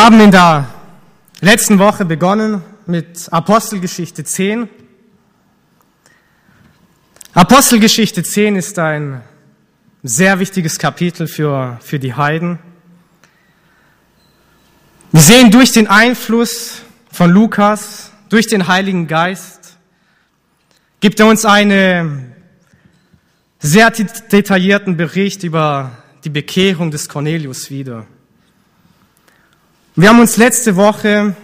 Wir haben in der letzten Woche begonnen mit Apostelgeschichte 10. Apostelgeschichte 10 ist ein sehr wichtiges Kapitel für, für die Heiden. Wir sehen durch den Einfluss von Lukas, durch den Heiligen Geist, gibt er uns einen sehr detaillierten Bericht über die Bekehrung des Cornelius wieder. Wir haben uns letzte Woche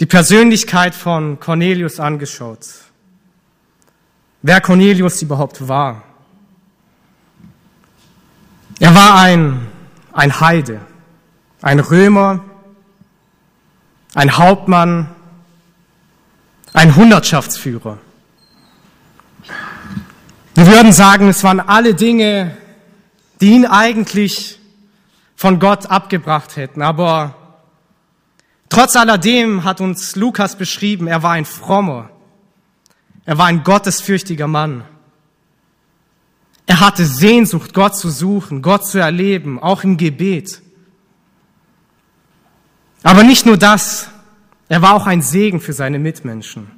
die Persönlichkeit von Cornelius angeschaut. Wer Cornelius überhaupt war. Er war ein, ein Heide, ein Römer, ein Hauptmann, ein Hundertschaftsführer. Wir würden sagen, es waren alle Dinge, die ihn eigentlich von Gott abgebracht hätten. Aber trotz alledem hat uns Lukas beschrieben, er war ein frommer, er war ein gottesfürchtiger Mann. Er hatte Sehnsucht, Gott zu suchen, Gott zu erleben, auch im Gebet. Aber nicht nur das, er war auch ein Segen für seine Mitmenschen,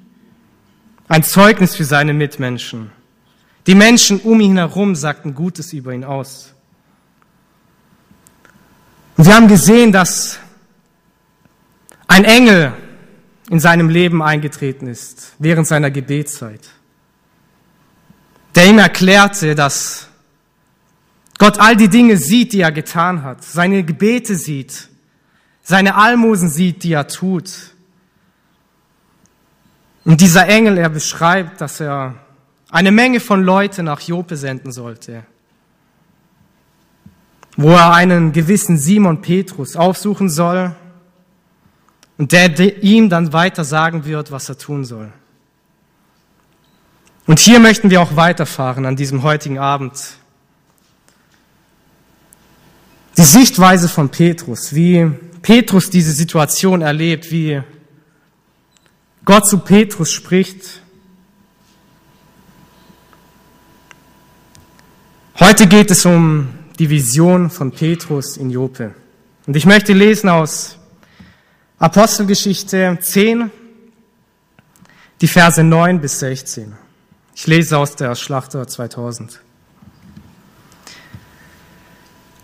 ein Zeugnis für seine Mitmenschen. Die Menschen um ihn herum sagten Gutes über ihn aus. Und wir haben gesehen, dass ein Engel in seinem Leben eingetreten ist während seiner Gebetszeit, der ihm erklärte, dass Gott all die Dinge sieht, die er getan hat, seine Gebete sieht, seine Almosen sieht, die er tut. Und dieser Engel, er beschreibt, dass er eine Menge von Leuten nach Jope senden sollte wo er einen gewissen Simon Petrus aufsuchen soll und der ihm dann weiter sagen wird, was er tun soll. Und hier möchten wir auch weiterfahren an diesem heutigen Abend. Die Sichtweise von Petrus, wie Petrus diese Situation erlebt, wie Gott zu Petrus spricht. Heute geht es um die Vision von Petrus in Jope. Und ich möchte lesen aus Apostelgeschichte 10, die Verse 9 bis 16. Ich lese aus der Schlachter 2000.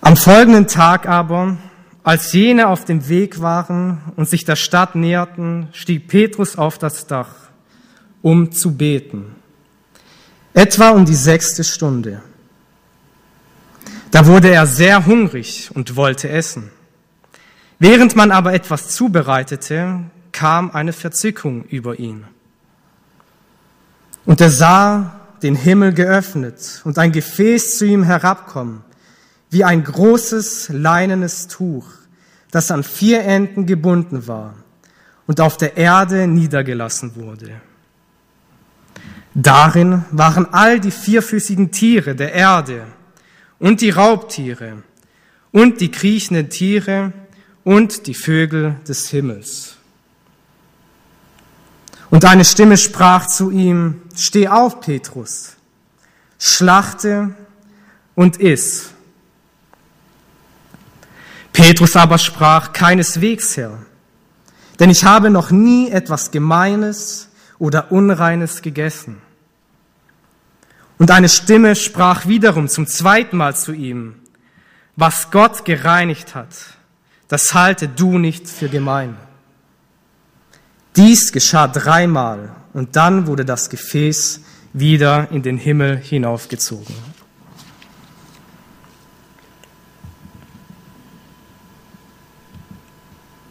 Am folgenden Tag aber, als jene auf dem Weg waren und sich der Stadt näherten, stieg Petrus auf das Dach, um zu beten. Etwa um die sechste Stunde. Da wurde er sehr hungrig und wollte essen. Während man aber etwas zubereitete, kam eine Verzückung über ihn. Und er sah den Himmel geöffnet und ein Gefäß zu ihm herabkommen, wie ein großes leinenes Tuch, das an vier Enden gebunden war und auf der Erde niedergelassen wurde. Darin waren all die vierfüßigen Tiere der Erde, und die Raubtiere und die kriechenden Tiere und die Vögel des Himmels. Und eine Stimme sprach zu ihm, Steh auf, Petrus, schlachte und iss. Petrus aber sprach, keineswegs, Herr, denn ich habe noch nie etwas Gemeines oder Unreines gegessen. Und eine Stimme sprach wiederum zum zweiten Mal zu ihm, was Gott gereinigt hat, das halte du nicht für gemein. Dies geschah dreimal und dann wurde das Gefäß wieder in den Himmel hinaufgezogen.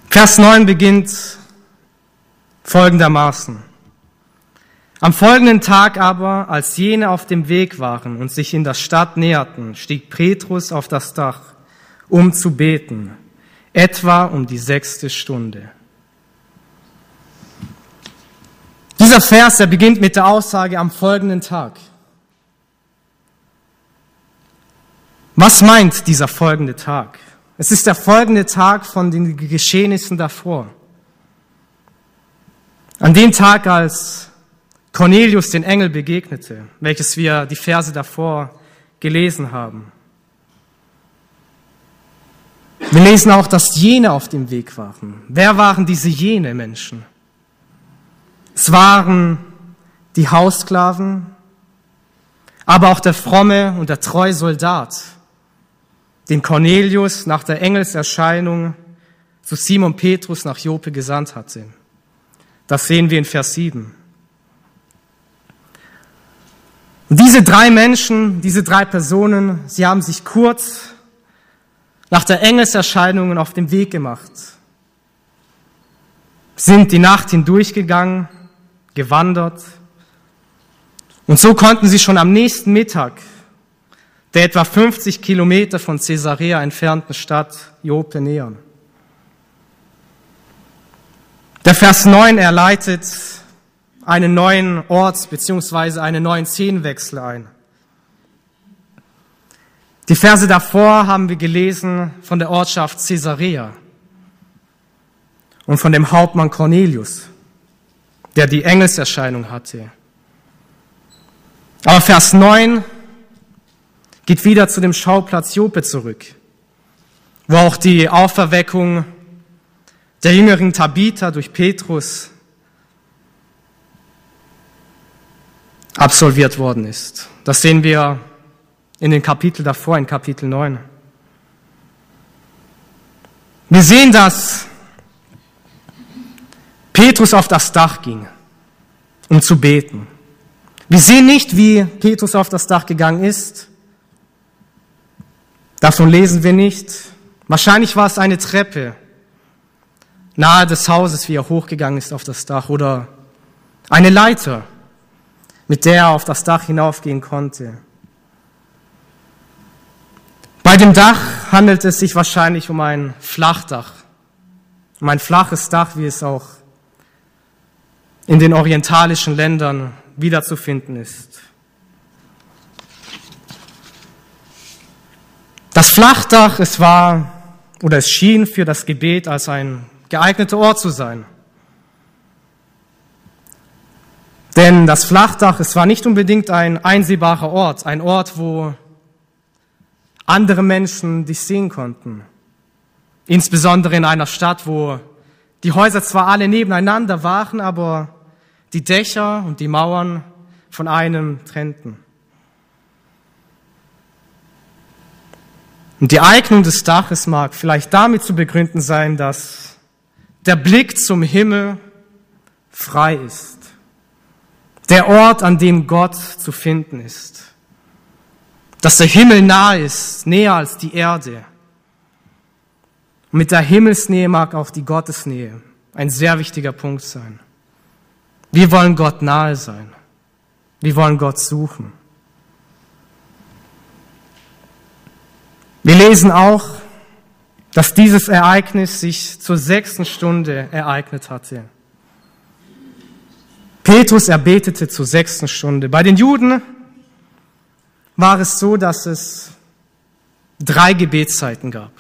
Vers 9 beginnt folgendermaßen. Am folgenden Tag aber, als jene auf dem Weg waren und sich in der Stadt näherten, stieg Petrus auf das Dach, um zu beten, etwa um die sechste Stunde. Dieser Vers, der beginnt mit der Aussage am folgenden Tag. Was meint dieser folgende Tag? Es ist der folgende Tag von den Geschehnissen davor. An dem Tag, als Cornelius den Engel begegnete, welches wir die Verse davor gelesen haben. Wir lesen auch, dass jene auf dem Weg waren. Wer waren diese jene Menschen? Es waren die Haussklaven, aber auch der fromme und der treue Soldat, den Cornelius nach der Engelserscheinung zu Simon Petrus nach Jope gesandt hatte. Das sehen wir in Vers 7. Und diese drei Menschen, diese drei Personen, sie haben sich kurz nach der Engelserscheinung auf den Weg gemacht, sind die Nacht hindurchgegangen, gewandert, und so konnten sie schon am nächsten Mittag der etwa 50 Kilometer von Caesarea entfernten Stadt Jope nähern. Der Vers 9 erleitet einen neuen Ort bzw. einen neuen Szenenwechsel ein. Die Verse davor haben wir gelesen von der Ortschaft Caesarea und von dem Hauptmann Cornelius, der die Engelserscheinung hatte. Aber Vers 9 geht wieder zu dem Schauplatz Jope zurück, wo auch die Auferweckung der jüngeren Tabitha durch Petrus absolviert worden ist. Das sehen wir in den Kapitel davor, in Kapitel 9. Wir sehen, dass Petrus auf das Dach ging, um zu beten. Wir sehen nicht, wie Petrus auf das Dach gegangen ist. Davon lesen wir nicht. Wahrscheinlich war es eine Treppe nahe des Hauses, wie er hochgegangen ist auf das Dach, oder eine Leiter, mit der er auf das Dach hinaufgehen konnte. Bei dem Dach handelt es sich wahrscheinlich um ein Flachdach, um ein flaches Dach, wie es auch in den orientalischen Ländern wiederzufinden ist. Das Flachdach, es war oder es schien für das Gebet als ein geeigneter Ort zu sein. Denn das Flachdach, es war nicht unbedingt ein einsehbarer Ort, ein Ort, wo andere Menschen dich sehen konnten. Insbesondere in einer Stadt, wo die Häuser zwar alle nebeneinander waren, aber die Dächer und die Mauern von einem trennten. Und die Eignung des Daches mag vielleicht damit zu begründen sein, dass der Blick zum Himmel frei ist. Der Ort, an dem Gott zu finden ist. Dass der Himmel nahe ist, näher als die Erde. Mit der Himmelsnähe mag auch die Gottesnähe ein sehr wichtiger Punkt sein. Wir wollen Gott nahe sein. Wir wollen Gott suchen. Wir lesen auch, dass dieses Ereignis sich zur sechsten Stunde ereignet hatte. Petrus erbetete zur sechsten Stunde. Bei den Juden war es so, dass es drei Gebetszeiten gab.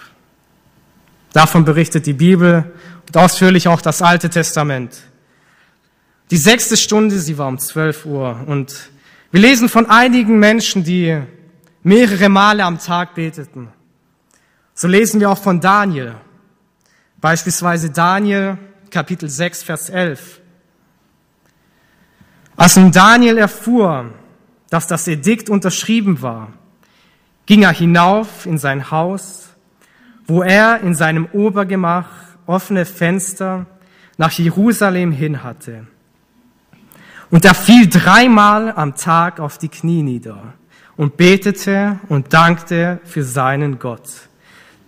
Davon berichtet die Bibel und ausführlich auch das Alte Testament. Die sechste Stunde, sie war um 12 Uhr. Und wir lesen von einigen Menschen, die mehrere Male am Tag beteten. So lesen wir auch von Daniel. Beispielsweise Daniel, Kapitel 6, Vers 11. Als nun Daniel erfuhr, dass das Edikt unterschrieben war, ging er hinauf in sein Haus, wo er in seinem Obergemach offene Fenster nach Jerusalem hin hatte. Und er fiel dreimal am Tag auf die Knie nieder und betete und dankte für seinen Gott,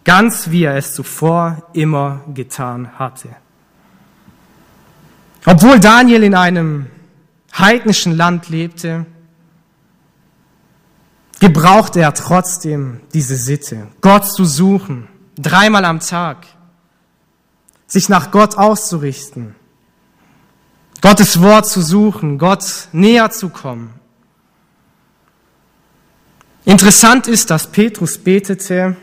ganz wie er es zuvor immer getan hatte. Obwohl Daniel in einem heidnischen Land lebte, gebrauchte er trotzdem diese Sitte, Gott zu suchen, dreimal am Tag, sich nach Gott auszurichten Gottes Wort zu suchen, Gott näher zu kommen. Interessant ist, dass Petrus betete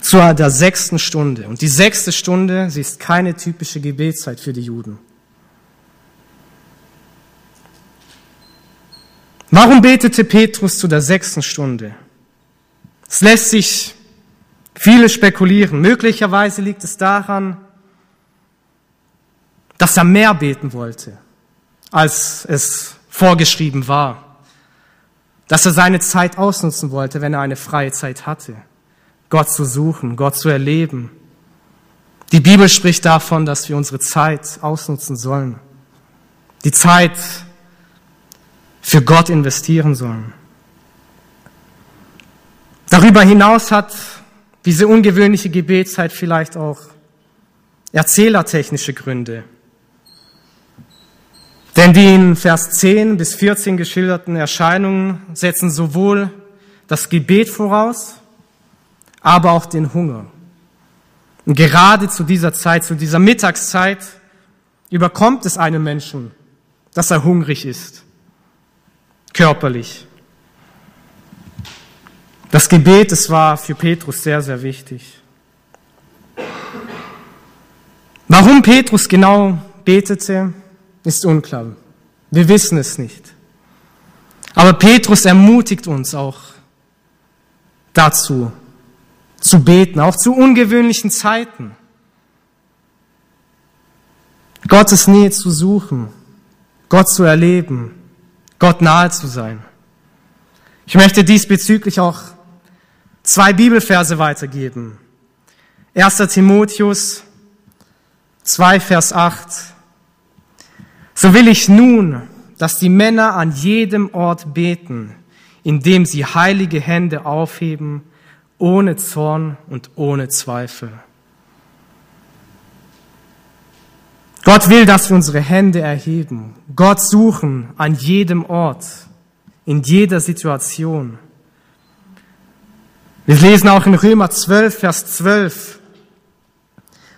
zu der sechsten Stunde. Und die sechste Stunde, sie ist keine typische Gebetszeit für die Juden. Warum betete Petrus zu der sechsten Stunde? Es lässt sich Viele spekulieren. Möglicherweise liegt es daran, dass er mehr beten wollte, als es vorgeschrieben war. Dass er seine Zeit ausnutzen wollte, wenn er eine freie Zeit hatte. Gott zu suchen, Gott zu erleben. Die Bibel spricht davon, dass wir unsere Zeit ausnutzen sollen. Die Zeit für Gott investieren sollen. Darüber hinaus hat diese ungewöhnliche Gebetszeit vielleicht auch erzählertechnische Gründe. Denn die in Vers 10 bis 14 geschilderten Erscheinungen setzen sowohl das Gebet voraus, aber auch den Hunger. Und gerade zu dieser Zeit, zu dieser Mittagszeit, überkommt es einem Menschen, dass er hungrig ist, körperlich. Das Gebet, es war für Petrus sehr, sehr wichtig. Warum Petrus genau betete, ist unklar. Wir wissen es nicht. Aber Petrus ermutigt uns auch dazu, zu beten, auch zu ungewöhnlichen Zeiten. Gottes Nähe zu suchen, Gott zu erleben, Gott nahe zu sein. Ich möchte diesbezüglich auch zwei Bibelverse weitergeben. 1. Timotheus 2, Vers 8. So will ich nun, dass die Männer an jedem Ort beten, indem sie heilige Hände aufheben, ohne Zorn und ohne Zweifel. Gott will, dass wir unsere Hände erheben, Gott suchen an jedem Ort, in jeder Situation. Wir lesen auch in Römer 12, Vers 12.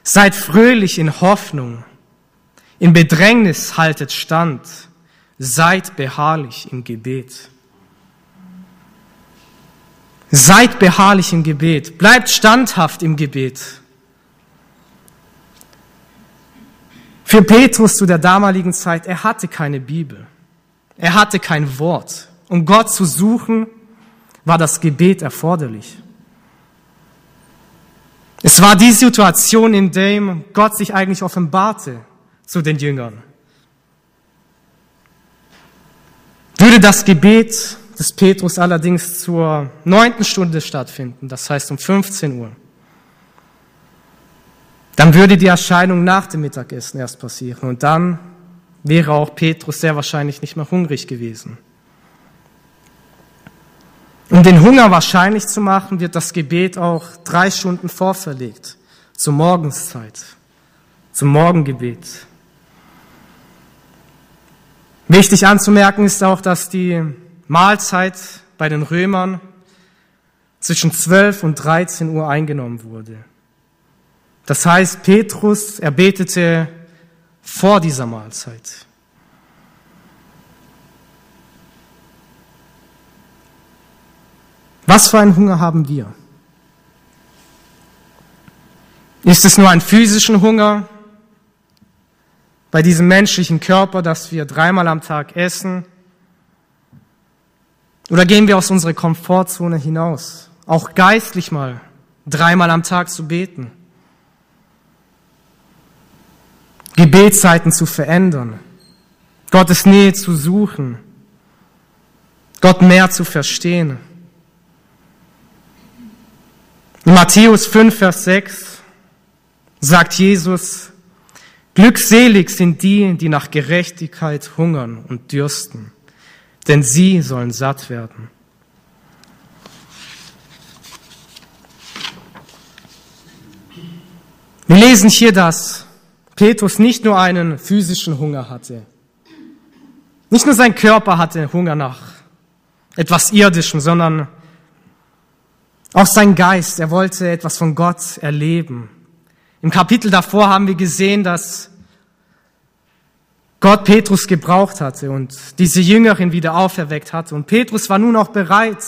Seid fröhlich in Hoffnung, in Bedrängnis haltet stand, seid beharrlich im Gebet. Seid beharrlich im Gebet, bleibt standhaft im Gebet. Für Petrus zu der damaligen Zeit, er hatte keine Bibel, er hatte kein Wort. Um Gott zu suchen, war das Gebet erforderlich. Es war die Situation, in der Gott sich eigentlich offenbarte zu den Jüngern. Würde das Gebet des Petrus allerdings zur neunten Stunde stattfinden, das heißt um 15 Uhr, dann würde die Erscheinung nach dem Mittagessen erst passieren und dann wäre auch Petrus sehr wahrscheinlich nicht mehr hungrig gewesen. Um den Hunger wahrscheinlich zu machen, wird das Gebet auch drei Stunden vorverlegt, zur Morgenszeit, zum Morgengebet. Wichtig anzumerken ist auch, dass die Mahlzeit bei den Römern zwischen 12 und 13 Uhr eingenommen wurde. Das heißt, Petrus, er betete vor dieser Mahlzeit. Was für einen Hunger haben wir? Ist es nur ein physischen Hunger bei diesem menschlichen Körper, dass wir dreimal am Tag essen? Oder gehen wir aus unserer Komfortzone hinaus, auch geistlich mal dreimal am Tag zu beten? Gebetszeiten zu verändern, Gottes Nähe zu suchen, Gott mehr zu verstehen. In Matthäus 5, Vers 6 sagt Jesus, Glückselig sind die, die nach Gerechtigkeit hungern und dürsten, denn sie sollen satt werden. Wir lesen hier, dass Petrus nicht nur einen physischen Hunger hatte. Nicht nur sein Körper hatte Hunger nach etwas Irdischem, sondern auch sein Geist, er wollte etwas von Gott erleben. Im Kapitel davor haben wir gesehen, dass Gott Petrus gebraucht hatte und diese Jüngerin wieder auferweckt hatte. Und Petrus war nun auch bereit,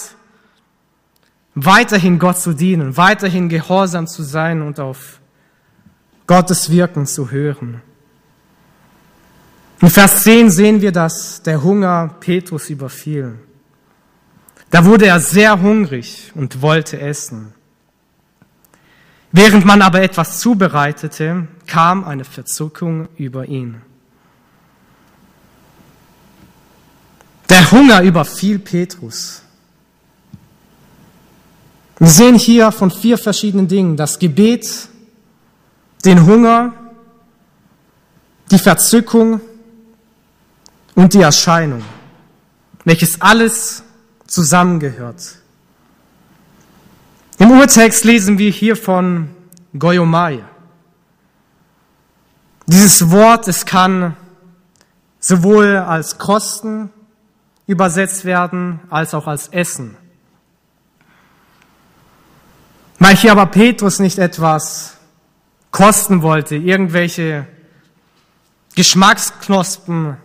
weiterhin Gott zu dienen, weiterhin gehorsam zu sein und auf Gottes Wirken zu hören. In Vers 10 sehen wir, dass der Hunger Petrus überfiel. Da wurde er sehr hungrig und wollte essen. Während man aber etwas zubereitete, kam eine Verzuckung über ihn. Der Hunger überfiel Petrus. Wir sehen hier von vier verschiedenen Dingen das Gebet, den Hunger, die Verzückung und die Erscheinung, welches alles zusammengehört. Im Urtext lesen wir hier von Goyomai. Dieses Wort, es kann sowohl als Kosten übersetzt werden, als auch als Essen. Weil hier aber Petrus nicht etwas kosten wollte, irgendwelche Geschmacksknospen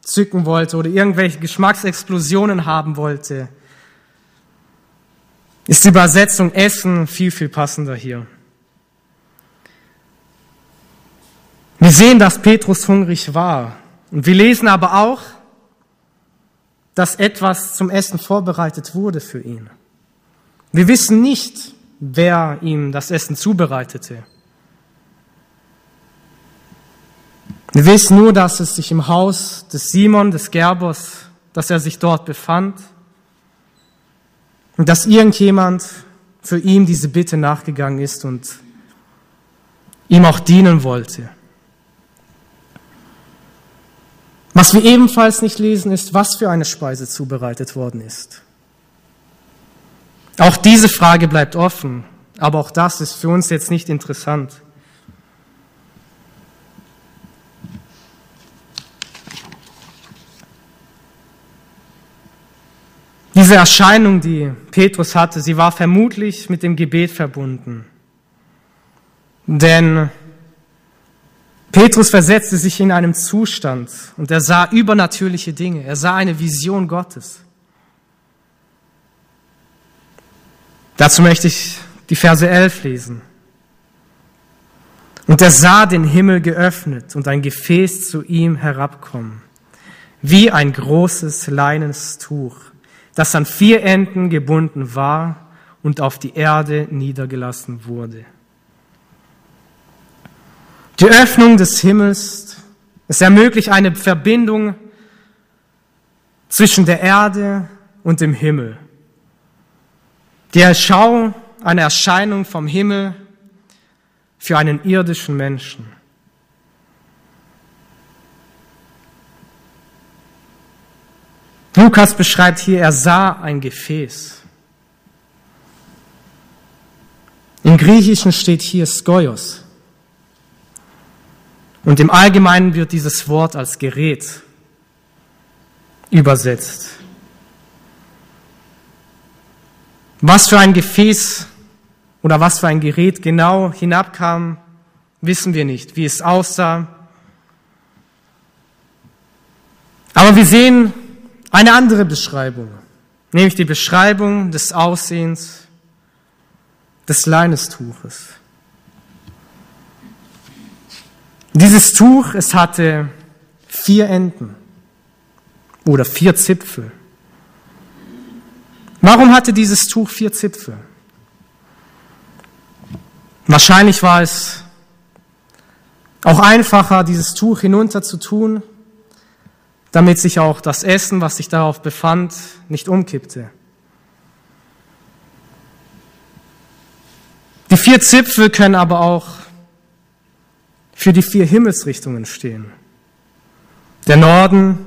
zücken wollte oder irgendwelche Geschmacksexplosionen haben wollte, ist die Übersetzung Essen viel, viel passender hier. Wir sehen, dass Petrus hungrig war. Und wir lesen aber auch, dass etwas zum Essen vorbereitet wurde für ihn. Wir wissen nicht, wer ihm das Essen zubereitete. Wir wissen nur, dass es sich im Haus des Simon, des Gerbers, dass er sich dort befand und dass irgendjemand für ihn diese Bitte nachgegangen ist und ihm auch dienen wollte. Was wir ebenfalls nicht lesen, ist, was für eine Speise zubereitet worden ist. Auch diese Frage bleibt offen, aber auch das ist für uns jetzt nicht interessant. Diese Erscheinung, die Petrus hatte, sie war vermutlich mit dem Gebet verbunden. Denn Petrus versetzte sich in einem Zustand und er sah übernatürliche Dinge. Er sah eine Vision Gottes. Dazu möchte ich die Verse 11 lesen. Und er sah den Himmel geöffnet und ein Gefäß zu ihm herabkommen, wie ein großes leines Tuch, das an vier Enden gebunden war und auf die Erde niedergelassen wurde. Die Öffnung des Himmels, es ermöglicht eine Verbindung zwischen der Erde und dem Himmel. Die Erschau, eine Erscheinung vom Himmel für einen irdischen Menschen. Lukas beschreibt hier, er sah ein Gefäß. Im Griechischen steht hier Skoios. Und im Allgemeinen wird dieses Wort als Gerät übersetzt. Was für ein Gefäß oder was für ein Gerät genau hinabkam, wissen wir nicht, wie es aussah. Aber wir sehen eine andere Beschreibung, nämlich die Beschreibung des Aussehens des Leinestuches. Dieses Tuch, es hatte vier Enden oder vier Zipfel. Warum hatte dieses Tuch vier Zipfel? Wahrscheinlich war es auch einfacher, dieses Tuch hinunter zu tun, damit sich auch das Essen, was sich darauf befand, nicht umkippte. Die vier Zipfel können aber auch für die vier Himmelsrichtungen stehen. Der Norden,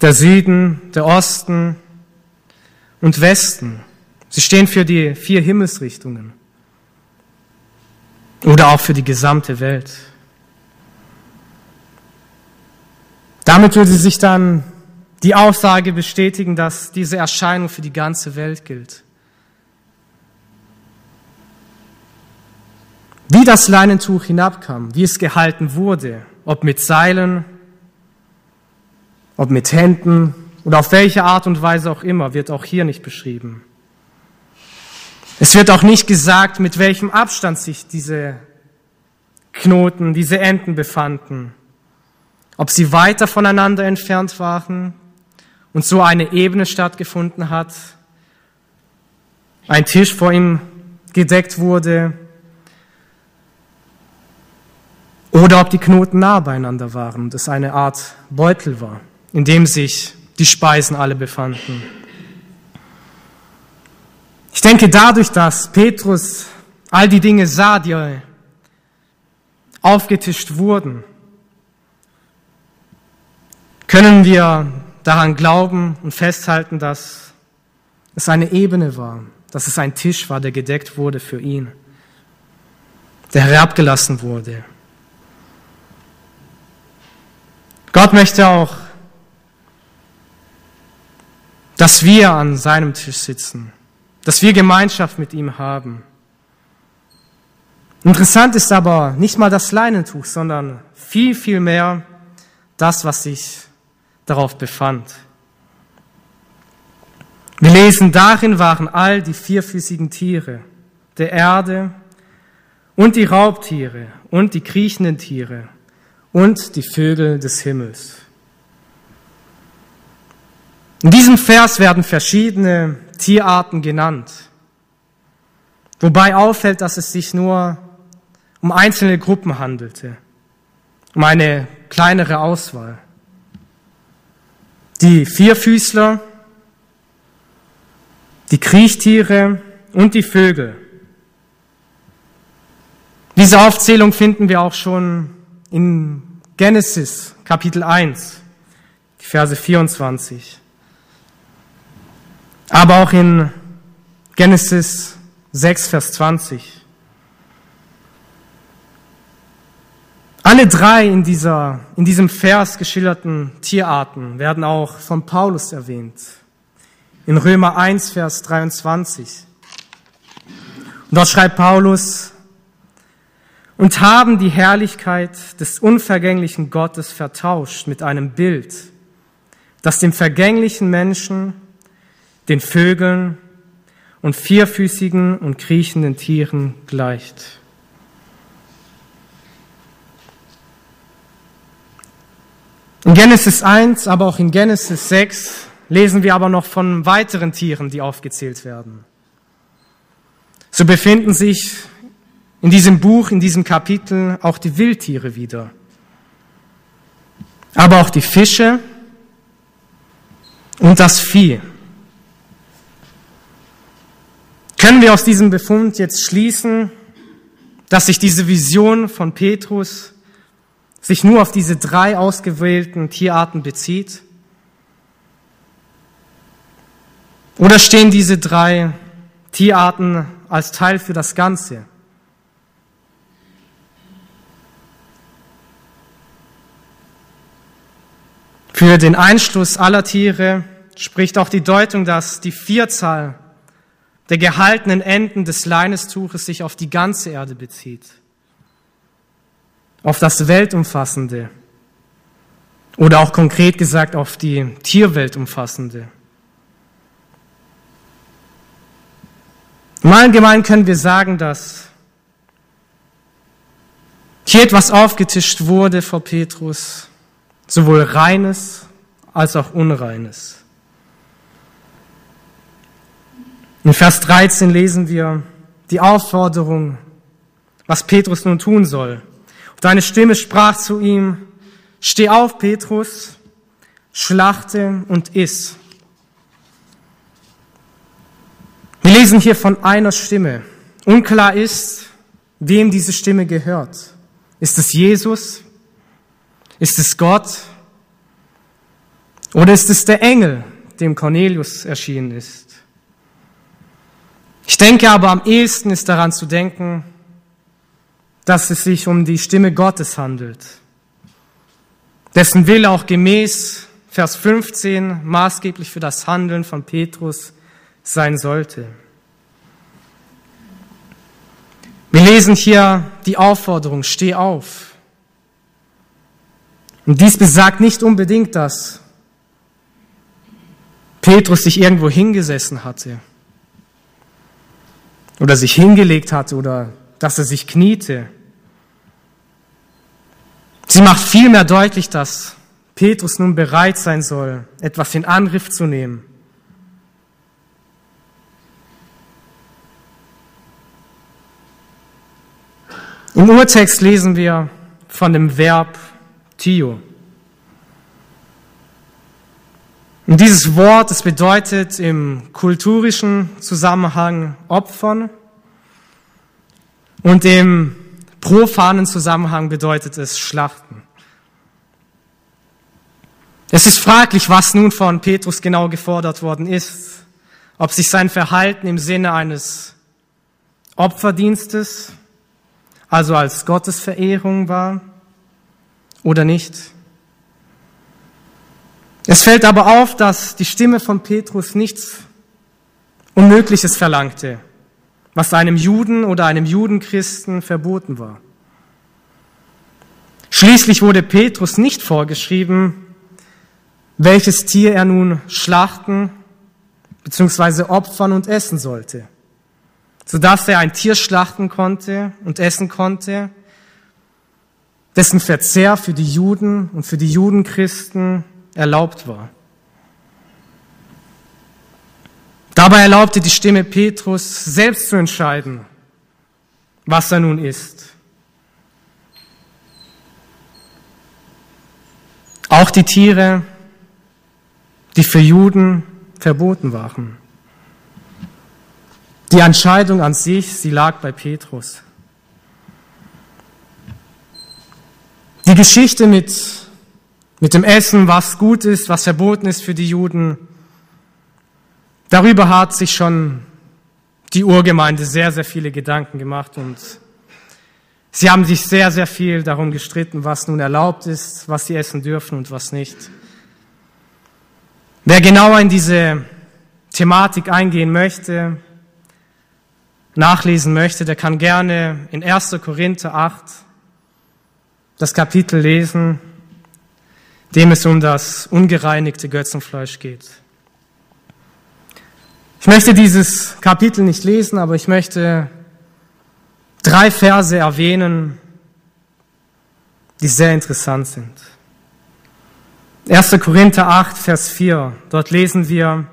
der Süden, der Osten und Westen. Sie stehen für die vier Himmelsrichtungen oder auch für die gesamte Welt. Damit würde sich dann die Aussage bestätigen, dass diese Erscheinung für die ganze Welt gilt. Wie das Leinentuch hinabkam, wie es gehalten wurde, ob mit Seilen, ob mit Händen oder auf welche Art und Weise auch immer, wird auch hier nicht beschrieben. Es wird auch nicht gesagt, mit welchem Abstand sich diese Knoten, diese Enden befanden ob sie weiter voneinander entfernt waren und so eine Ebene stattgefunden hat, ein Tisch vor ihm gedeckt wurde oder ob die Knoten nah beieinander waren und es eine Art Beutel war, in dem sich die Speisen alle befanden. Ich denke, dadurch, dass Petrus all die Dinge sah, die aufgetischt wurden, können wir daran glauben und festhalten, dass es eine Ebene war, dass es ein Tisch war, der gedeckt wurde für ihn, der herabgelassen wurde. Gott möchte auch, dass wir an seinem Tisch sitzen, dass wir Gemeinschaft mit ihm haben. Interessant ist aber nicht mal das Leinentuch, sondern viel, viel mehr das, was sich darauf befand. Wir lesen, darin waren all die vierfüßigen Tiere der Erde und die Raubtiere und die kriechenden Tiere und die Vögel des Himmels. In diesem Vers werden verschiedene Tierarten genannt, wobei auffällt, dass es sich nur um einzelne Gruppen handelte, um eine kleinere Auswahl. Die Vierfüßler, die Kriechtiere und die Vögel. Diese Aufzählung finden wir auch schon in Genesis Kapitel 1, die Verse 24. Aber auch in Genesis 6, Vers 20. Alle drei in, dieser, in diesem Vers geschilderten Tierarten werden auch von Paulus erwähnt. In Römer 1, Vers 23. Und dort schreibt Paulus, und haben die Herrlichkeit des unvergänglichen Gottes vertauscht mit einem Bild, das dem vergänglichen Menschen, den Vögeln und vierfüßigen und kriechenden Tieren gleicht. In Genesis 1, aber auch in Genesis 6 lesen wir aber noch von weiteren Tieren, die aufgezählt werden. So befinden sich in diesem Buch, in diesem Kapitel auch die Wildtiere wieder. Aber auch die Fische und das Vieh. Können wir aus diesem Befund jetzt schließen, dass sich diese Vision von Petrus sich nur auf diese drei ausgewählten Tierarten bezieht? Oder stehen diese drei Tierarten als Teil für das Ganze? Für den Einschluss aller Tiere spricht auch die Deutung, dass die Vierzahl der gehaltenen Enden des Leinestuches sich auf die ganze Erde bezieht, auf das Weltumfassende oder auch konkret gesagt auf die Tierweltumfassende. Im Allgemeinen können wir sagen, dass hier etwas aufgetischt wurde vor Petrus, sowohl reines als auch unreines. In Vers 13 lesen wir die Aufforderung, was Petrus nun tun soll. Und eine Stimme sprach zu ihm, steh auf, Petrus, schlachte und iss. Wir lesen hier von einer Stimme. Unklar ist, wem diese Stimme gehört. Ist es Jesus? Ist es Gott? Oder ist es der Engel, dem Cornelius erschienen ist? Ich denke aber am ehesten ist daran zu denken, dass es sich um die Stimme Gottes handelt, dessen Wille auch gemäß Vers 15 maßgeblich für das Handeln von Petrus sein sollte. Wir lesen hier die Aufforderung, steh auf. Und dies besagt nicht unbedingt, dass Petrus sich irgendwo hingesessen hatte oder sich hingelegt hatte oder dass er sich kniete. Sie macht vielmehr deutlich, dass Petrus nun bereit sein soll, etwas in Angriff zu nehmen. Im Urtext lesen wir, von dem Verb Tio. Und dieses Wort, es bedeutet im kulturischen Zusammenhang Opfern und im profanen Zusammenhang bedeutet es Schlachten. Es ist fraglich, was nun von Petrus genau gefordert worden ist, ob sich sein Verhalten im Sinne eines Opferdienstes, also als Gottesverehrung war oder nicht. Es fällt aber auf, dass die Stimme von Petrus nichts Unmögliches verlangte, was einem Juden oder einem Judenchristen verboten war. Schließlich wurde Petrus nicht vorgeschrieben, welches Tier er nun schlachten bzw. opfern und essen sollte, sodass er ein Tier schlachten konnte und essen konnte, dessen Verzehr für die Juden und für die Judenchristen erlaubt war. Dabei erlaubte die Stimme Petrus selbst zu entscheiden, was er nun ist. Auch die Tiere, die für Juden verboten waren. Die Entscheidung an sich, sie lag bei Petrus. Die Geschichte mit mit dem Essen, was gut ist, was verboten ist für die Juden. Darüber hat sich schon die Urgemeinde sehr, sehr viele Gedanken gemacht und sie haben sich sehr, sehr viel darum gestritten, was nun erlaubt ist, was sie essen dürfen und was nicht. Wer genauer in diese Thematik eingehen möchte, nachlesen möchte, der kann gerne in 1. Korinther 8 das Kapitel lesen dem es um das ungereinigte Götzenfleisch geht. Ich möchte dieses Kapitel nicht lesen, aber ich möchte drei Verse erwähnen, die sehr interessant sind. 1. Korinther 8, Vers 4. Dort lesen wir,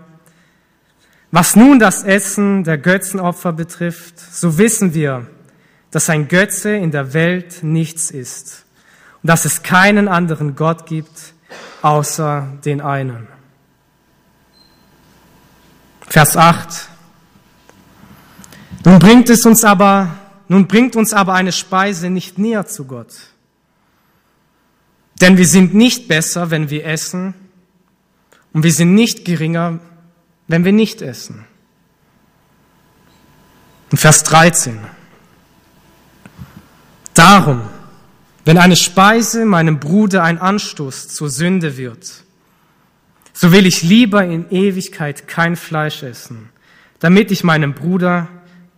was nun das Essen der Götzenopfer betrifft, so wissen wir, dass ein Götze in der Welt nichts ist und dass es keinen anderen Gott gibt außer den einen. Vers 8. Nun bringt es uns aber, nun bringt uns aber eine Speise nicht näher zu Gott. Denn wir sind nicht besser, wenn wir essen, und wir sind nicht geringer, wenn wir nicht essen. Und Vers 13. Darum, wenn eine Speise meinem Bruder ein Anstoß zur Sünde wird, so will ich lieber in Ewigkeit kein Fleisch essen, damit ich meinem Bruder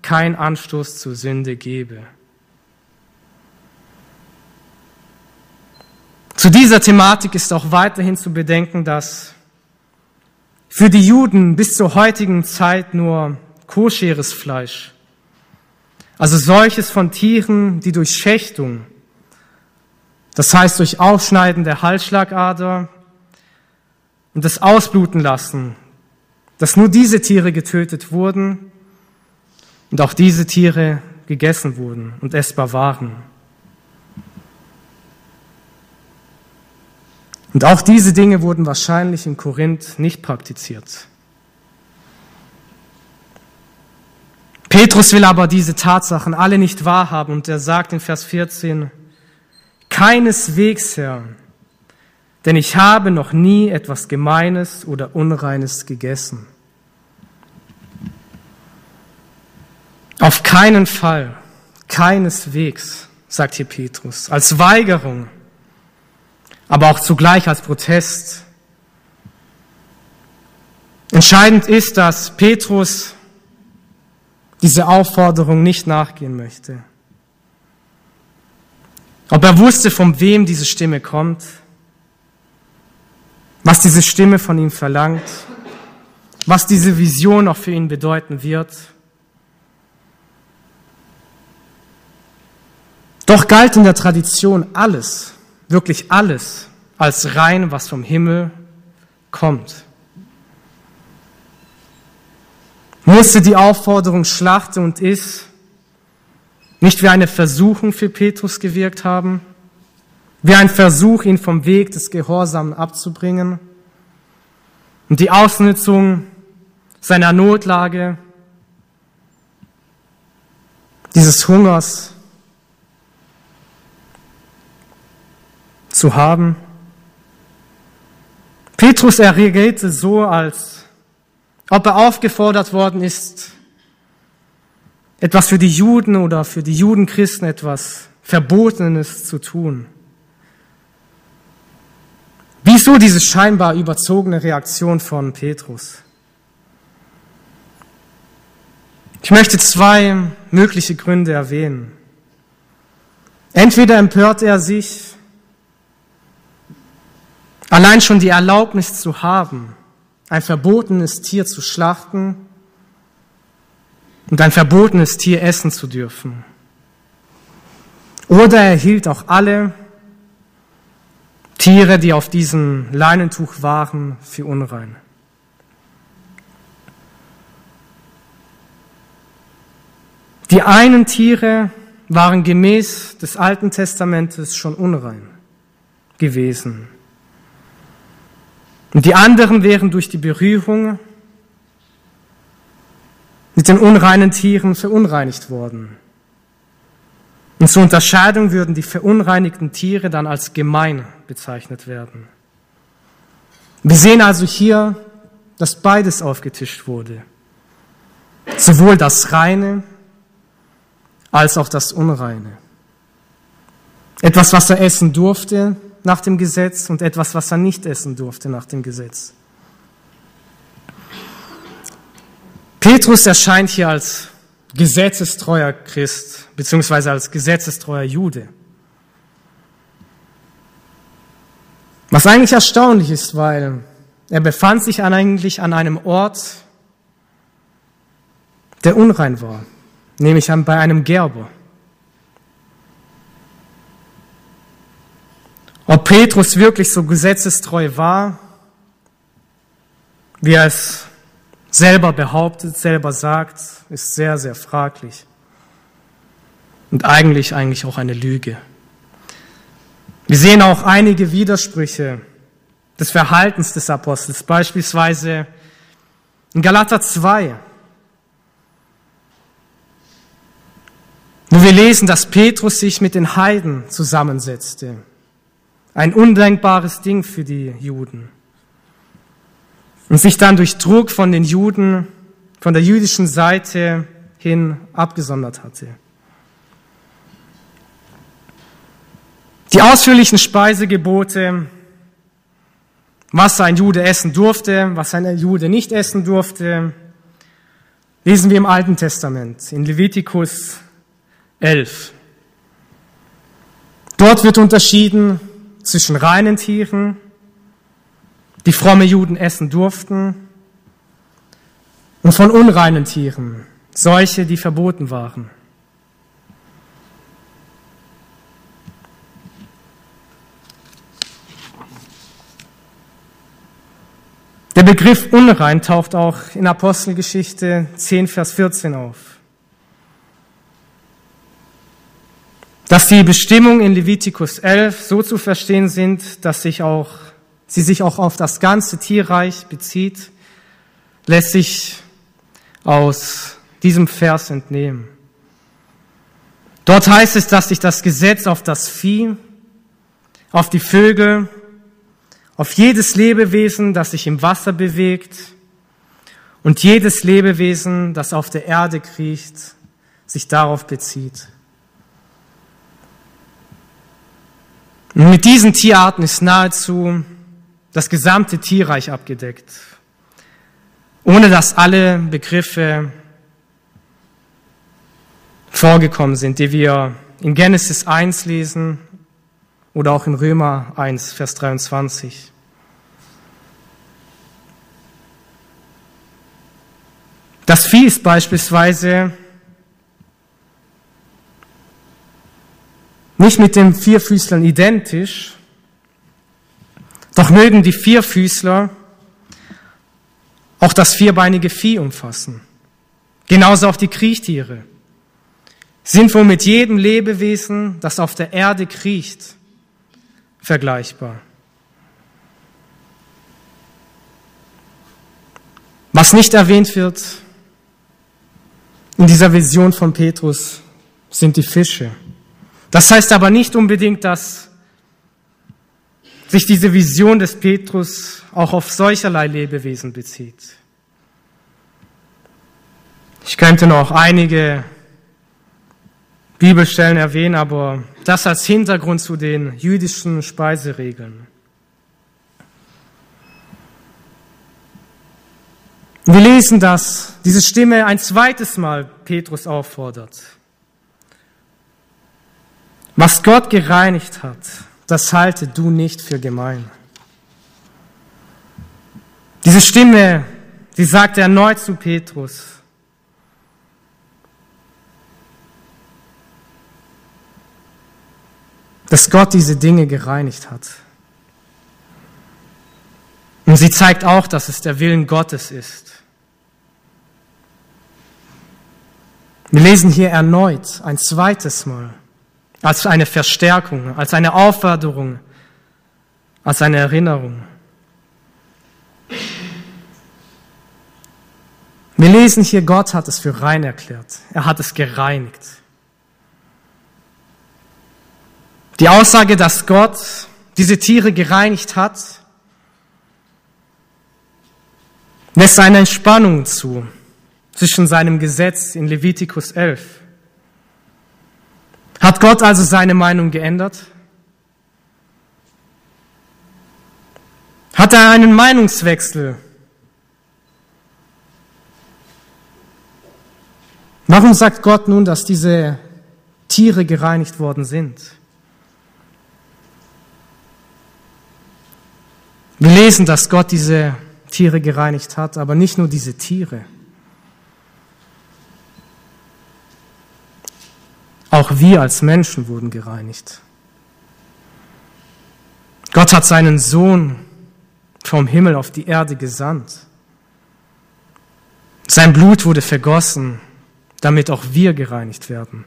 kein Anstoß zur Sünde gebe. Zu dieser Thematik ist auch weiterhin zu bedenken, dass für die Juden bis zur heutigen Zeit nur koscheres Fleisch, also solches von Tieren, die durch Schächtung das heißt durch Aufschneiden der Halsschlagader und das Ausbluten lassen, dass nur diese Tiere getötet wurden und auch diese Tiere gegessen wurden und essbar waren. Und auch diese Dinge wurden wahrscheinlich in Korinth nicht praktiziert. Petrus will aber diese Tatsachen alle nicht wahrhaben und er sagt in Vers 14, Keineswegs, Herr, denn ich habe noch nie etwas Gemeines oder Unreines gegessen. Auf keinen Fall, keineswegs, sagt hier Petrus, als Weigerung, aber auch zugleich als Protest. Entscheidend ist, dass Petrus diese Aufforderung nicht nachgehen möchte. Ob er wusste, von wem diese Stimme kommt, was diese Stimme von ihm verlangt, was diese Vision auch für ihn bedeuten wird. Doch galt in der Tradition alles, wirklich alles, als rein, was vom Himmel kommt. Musste die Aufforderung schlachte und iss nicht wie eine Versuchung für Petrus gewirkt haben? Wie ein Versuch, ihn vom Weg des Gehorsamen abzubringen und die Ausnutzung seiner Notlage, dieses Hungers zu haben. Petrus erregte so, als ob er aufgefordert worden ist, etwas für die Juden oder für die Judenchristen etwas Verbotenes zu tun. Wieso diese scheinbar überzogene Reaktion von Petrus? Ich möchte zwei mögliche Gründe erwähnen. Entweder empört er sich, allein schon die Erlaubnis zu haben, ein verbotenes Tier zu schlachten und ein verbotenes Tier essen zu dürfen. Oder er hielt auch alle Tiere, die auf diesem Leinentuch waren, für unrein. Die einen Tiere waren gemäß des Alten Testamentes schon unrein gewesen. Und die anderen wären durch die Berührung mit den unreinen Tieren verunreinigt worden. Und zur Unterscheidung würden die verunreinigten Tiere dann als gemein bezeichnet werden. Wir sehen also hier, dass beides aufgetischt wurde. Sowohl das Reine als auch das Unreine. Etwas, was er essen durfte nach dem Gesetz und etwas, was er nicht essen durfte nach dem Gesetz. Petrus erscheint hier als gesetzestreuer Christ, beziehungsweise als gesetzestreuer Jude. Was eigentlich erstaunlich ist, weil er befand sich eigentlich an einem Ort, der unrein war, nämlich bei einem Gerber. Ob Petrus wirklich so gesetzestreu war, wie er es selber behauptet, selber sagt, ist sehr, sehr fraglich. Und eigentlich, eigentlich auch eine Lüge. Wir sehen auch einige Widersprüche des Verhaltens des Apostels, beispielsweise in Galater 2, wo wir lesen, dass Petrus sich mit den Heiden zusammensetzte. Ein undenkbares Ding für die Juden und sich dann durch Druck von den Juden, von der jüdischen Seite hin abgesondert hatte. Die ausführlichen Speisegebote, was ein Jude essen durfte, was ein Jude nicht essen durfte, lesen wir im Alten Testament, in Levitikus 11. Dort wird unterschieden zwischen reinen Tieren die fromme Juden essen durften, und von unreinen Tieren, solche, die verboten waren. Der Begriff unrein taucht auch in Apostelgeschichte 10, Vers 14 auf. Dass die Bestimmungen in Levitikus 11 so zu verstehen sind, dass sich auch sie sich auch auf das ganze Tierreich bezieht, lässt sich aus diesem Vers entnehmen. Dort heißt es, dass sich das Gesetz auf das Vieh, auf die Vögel, auf jedes Lebewesen, das sich im Wasser bewegt und jedes Lebewesen, das auf der Erde kriecht, sich darauf bezieht. Und mit diesen Tierarten ist nahezu das gesamte Tierreich abgedeckt, ohne dass alle Begriffe vorgekommen sind, die wir in Genesis 1 lesen oder auch in Römer 1, Vers 23. Das Vieh ist beispielsweise nicht mit den Vierfüßlern identisch, doch mögen die Vierfüßler auch das vierbeinige Vieh umfassen. Genauso auch die Kriechtiere. Sind wohl mit jedem Lebewesen, das auf der Erde kriecht, vergleichbar. Was nicht erwähnt wird in dieser Vision von Petrus, sind die Fische. Das heißt aber nicht unbedingt, dass sich diese Vision des Petrus auch auf solcherlei Lebewesen bezieht. Ich könnte noch einige Bibelstellen erwähnen, aber das als Hintergrund zu den jüdischen Speiseregeln. Wir lesen, dass diese Stimme ein zweites Mal Petrus auffordert. Was Gott gereinigt hat, das halte du nicht für gemein. Diese Stimme, die sagt erneut zu Petrus, dass Gott diese Dinge gereinigt hat. Und sie zeigt auch, dass es der Willen Gottes ist. Wir lesen hier erneut ein zweites Mal als eine Verstärkung, als eine Aufforderung, als eine Erinnerung. Wir lesen hier, Gott hat es für rein erklärt. Er hat es gereinigt. Die Aussage, dass Gott diese Tiere gereinigt hat, lässt eine Entspannung zu zwischen seinem Gesetz in Levitikus 11. Hat Gott also seine Meinung geändert? Hat er einen Meinungswechsel? Warum sagt Gott nun, dass diese Tiere gereinigt worden sind? Wir lesen, dass Gott diese Tiere gereinigt hat, aber nicht nur diese Tiere. Auch wir als Menschen wurden gereinigt. Gott hat seinen Sohn vom Himmel auf die Erde gesandt. Sein Blut wurde vergossen, damit auch wir gereinigt werden.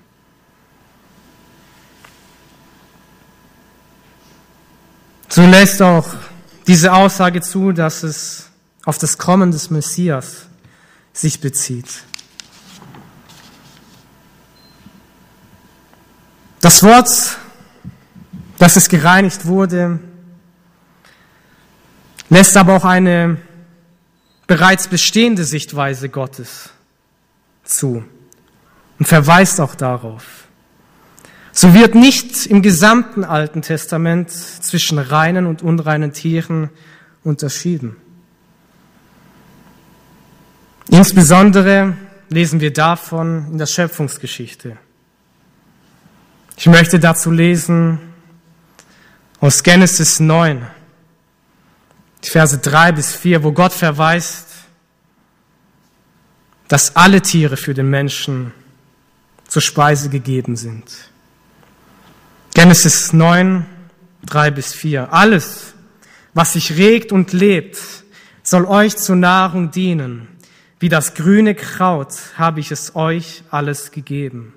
So lässt auch diese Aussage zu, dass es auf das Kommen des Messias sich bezieht. Das Wort, dass es gereinigt wurde, lässt aber auch eine bereits bestehende Sichtweise Gottes zu und verweist auch darauf. So wird nicht im gesamten Alten Testament zwischen reinen und unreinen Tieren unterschieden. Insbesondere lesen wir davon in der Schöpfungsgeschichte. Ich möchte dazu lesen aus Genesis 9, die Verse 3 bis 4, wo Gott verweist, dass alle Tiere für den Menschen zur Speise gegeben sind. Genesis 9, 3 bis 4. Alles, was sich regt und lebt, soll euch zur Nahrung dienen. Wie das grüne Kraut habe ich es euch alles gegeben.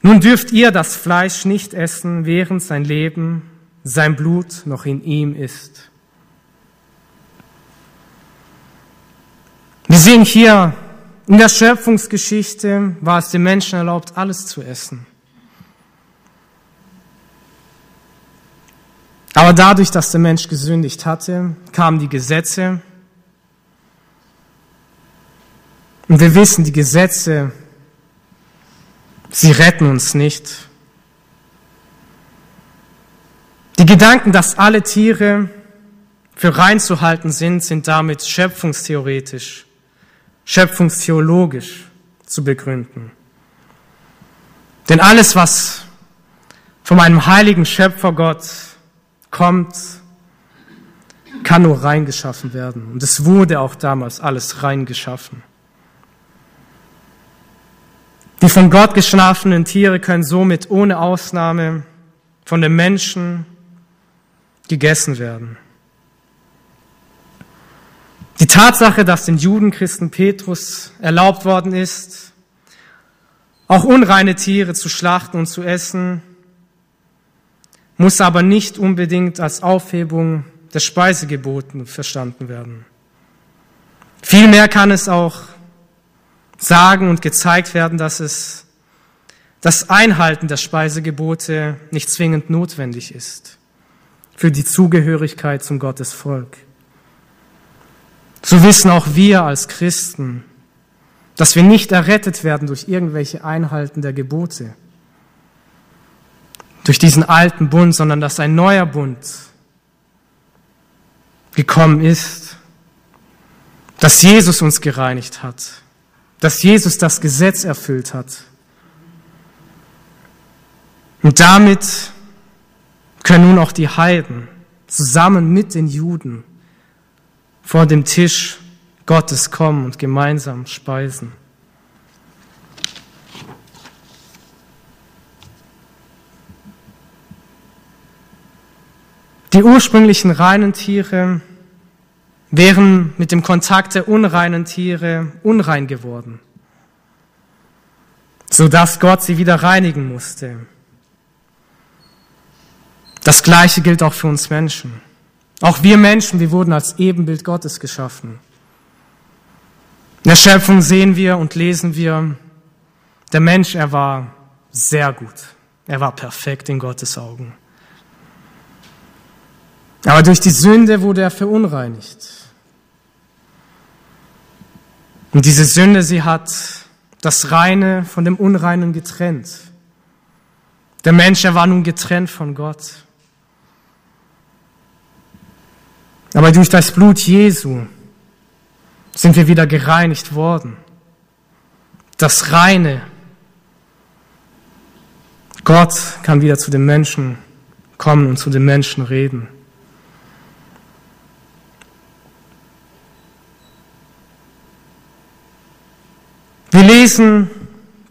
Nun dürft ihr das Fleisch nicht essen, während sein Leben, sein Blut noch in ihm ist. Wir sehen hier, in der Schöpfungsgeschichte war es dem Menschen erlaubt, alles zu essen. Aber dadurch, dass der Mensch gesündigt hatte, kamen die Gesetze. Und wir wissen, die Gesetze, sie retten uns nicht. Die Gedanken, dass alle Tiere für rein zu halten sind, sind damit schöpfungstheoretisch, schöpfungstheologisch zu begründen. Denn alles, was von einem heiligen Schöpfer Gott kommt, kann nur reingeschaffen werden. Und es wurde auch damals alles reingeschaffen. Die von Gott geschaffenen Tiere können somit ohne Ausnahme von den Menschen gegessen werden. Die Tatsache, dass den Judenchristen Petrus erlaubt worden ist, auch unreine Tiere zu schlachten und zu essen, muss aber nicht unbedingt als Aufhebung der Speisegeboten verstanden werden. Vielmehr kann es auch sagen und gezeigt werden, dass es das Einhalten der Speisegebote nicht zwingend notwendig ist für die Zugehörigkeit zum Gottesvolk. So wissen auch wir als Christen, dass wir nicht errettet werden durch irgendwelche Einhalten der Gebote, durch diesen alten Bund, sondern dass ein neuer Bund gekommen ist, dass Jesus uns gereinigt hat, dass Jesus das Gesetz erfüllt hat. Und damit können nun auch die Heiden zusammen mit den Juden vor dem Tisch Gottes kommen und gemeinsam speisen. Die ursprünglichen reinen Tiere wären mit dem Kontakt der unreinen Tiere unrein geworden, sodass Gott sie wieder reinigen musste. Das Gleiche gilt auch für uns Menschen. Auch wir Menschen, wir wurden als Ebenbild Gottes geschaffen. In der Schöpfung sehen wir und lesen wir, der Mensch, er war sehr gut. Er war perfekt in Gottes Augen. Aber durch die Sünde wurde er verunreinigt. Und diese Sünde, sie hat das Reine von dem Unreinen getrennt. Der Mensch, er war nun getrennt von Gott. Aber durch das Blut Jesu sind wir wieder gereinigt worden. Das Reine. Gott kann wieder zu den Menschen kommen und zu den Menschen reden. Wir lesen,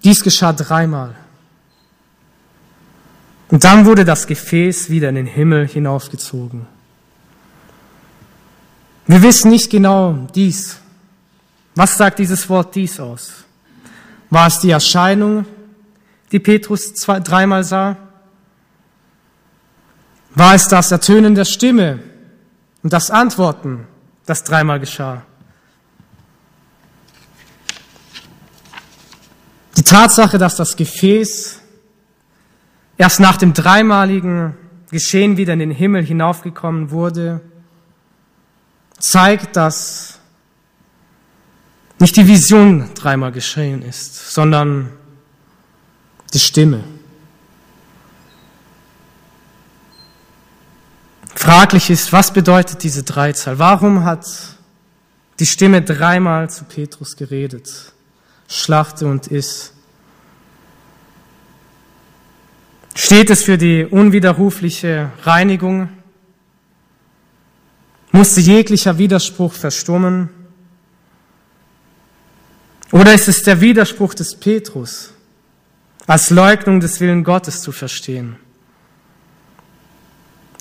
dies geschah dreimal. Und dann wurde das Gefäß wieder in den Himmel hinaufgezogen. Wir wissen nicht genau dies. Was sagt dieses Wort dies aus? War es die Erscheinung, die Petrus zwei, dreimal sah? War es das Ertönen der Stimme und das Antworten, das dreimal geschah? Tatsache, dass das Gefäß erst nach dem dreimaligen Geschehen wieder in den Himmel hinaufgekommen wurde, zeigt, dass nicht die Vision dreimal geschehen ist, sondern die Stimme. Fraglich ist, was bedeutet diese Dreizahl? Warum hat die Stimme dreimal zu Petrus geredet? Schlachte und iss. Steht es für die unwiderrufliche Reinigung musste jeglicher Widerspruch verstummen? Oder ist es der Widerspruch des Petrus, als Leugnung des Willen Gottes zu verstehen?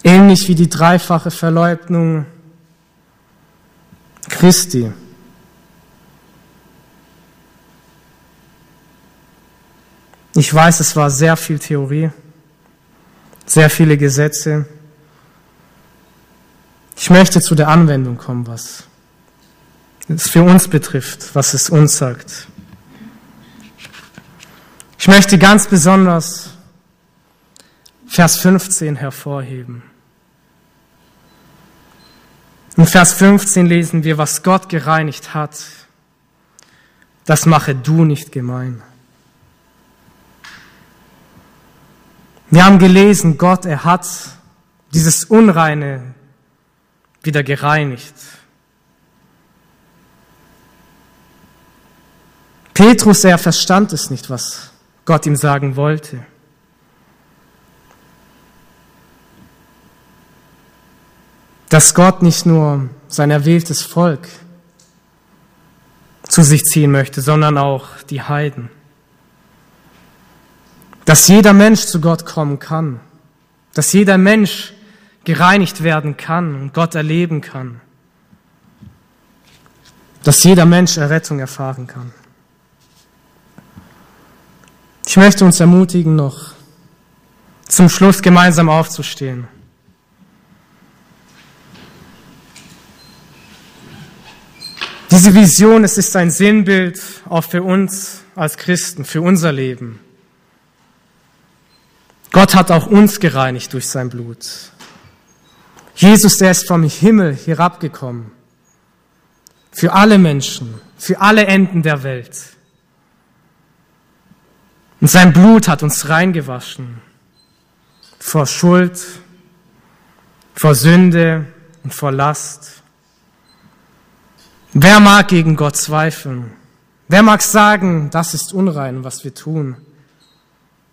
Ähnlich wie die dreifache Verleugnung Christi. Ich weiß, es war sehr viel Theorie, sehr viele Gesetze. Ich möchte zu der Anwendung kommen, was es für uns betrifft, was es uns sagt. Ich möchte ganz besonders Vers 15 hervorheben. In Vers 15 lesen wir, was Gott gereinigt hat, das mache du nicht gemein. Wir haben gelesen, Gott, er hat dieses Unreine wieder gereinigt. Petrus, er verstand es nicht, was Gott ihm sagen wollte. Dass Gott nicht nur sein erwähltes Volk zu sich ziehen möchte, sondern auch die Heiden. Dass jeder Mensch zu Gott kommen kann. Dass jeder Mensch gereinigt werden kann und Gott erleben kann. Dass jeder Mensch Errettung erfahren kann. Ich möchte uns ermutigen, noch zum Schluss gemeinsam aufzustehen. Diese Vision, es ist ein Sinnbild auch für uns als Christen, für unser Leben. Gott hat auch uns gereinigt durch sein Blut. Jesus, der ist vom Himmel herabgekommen. Für alle Menschen, für alle Enden der Welt. Und sein Blut hat uns reingewaschen. Vor Schuld, vor Sünde und vor Last. Wer mag gegen Gott zweifeln? Wer mag sagen, das ist unrein, was wir tun,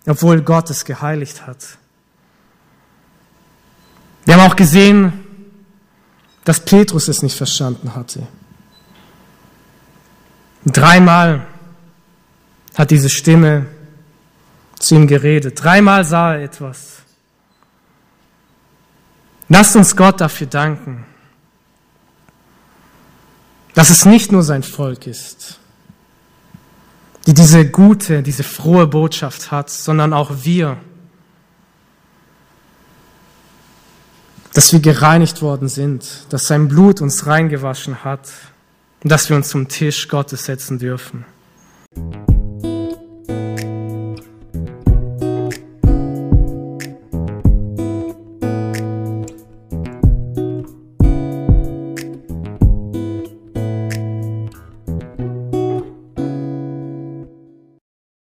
obwohl Gott es geheiligt hat? Wir haben auch gesehen, dass Petrus es nicht verstanden hatte. Dreimal hat diese Stimme zu ihm geredet. Dreimal sah er etwas. Lasst uns Gott dafür danken, dass es nicht nur sein Volk ist, die diese gute, diese frohe Botschaft hat, sondern auch wir, dass wir gereinigt worden sind, dass sein Blut uns reingewaschen hat und dass wir uns zum Tisch Gottes setzen dürfen.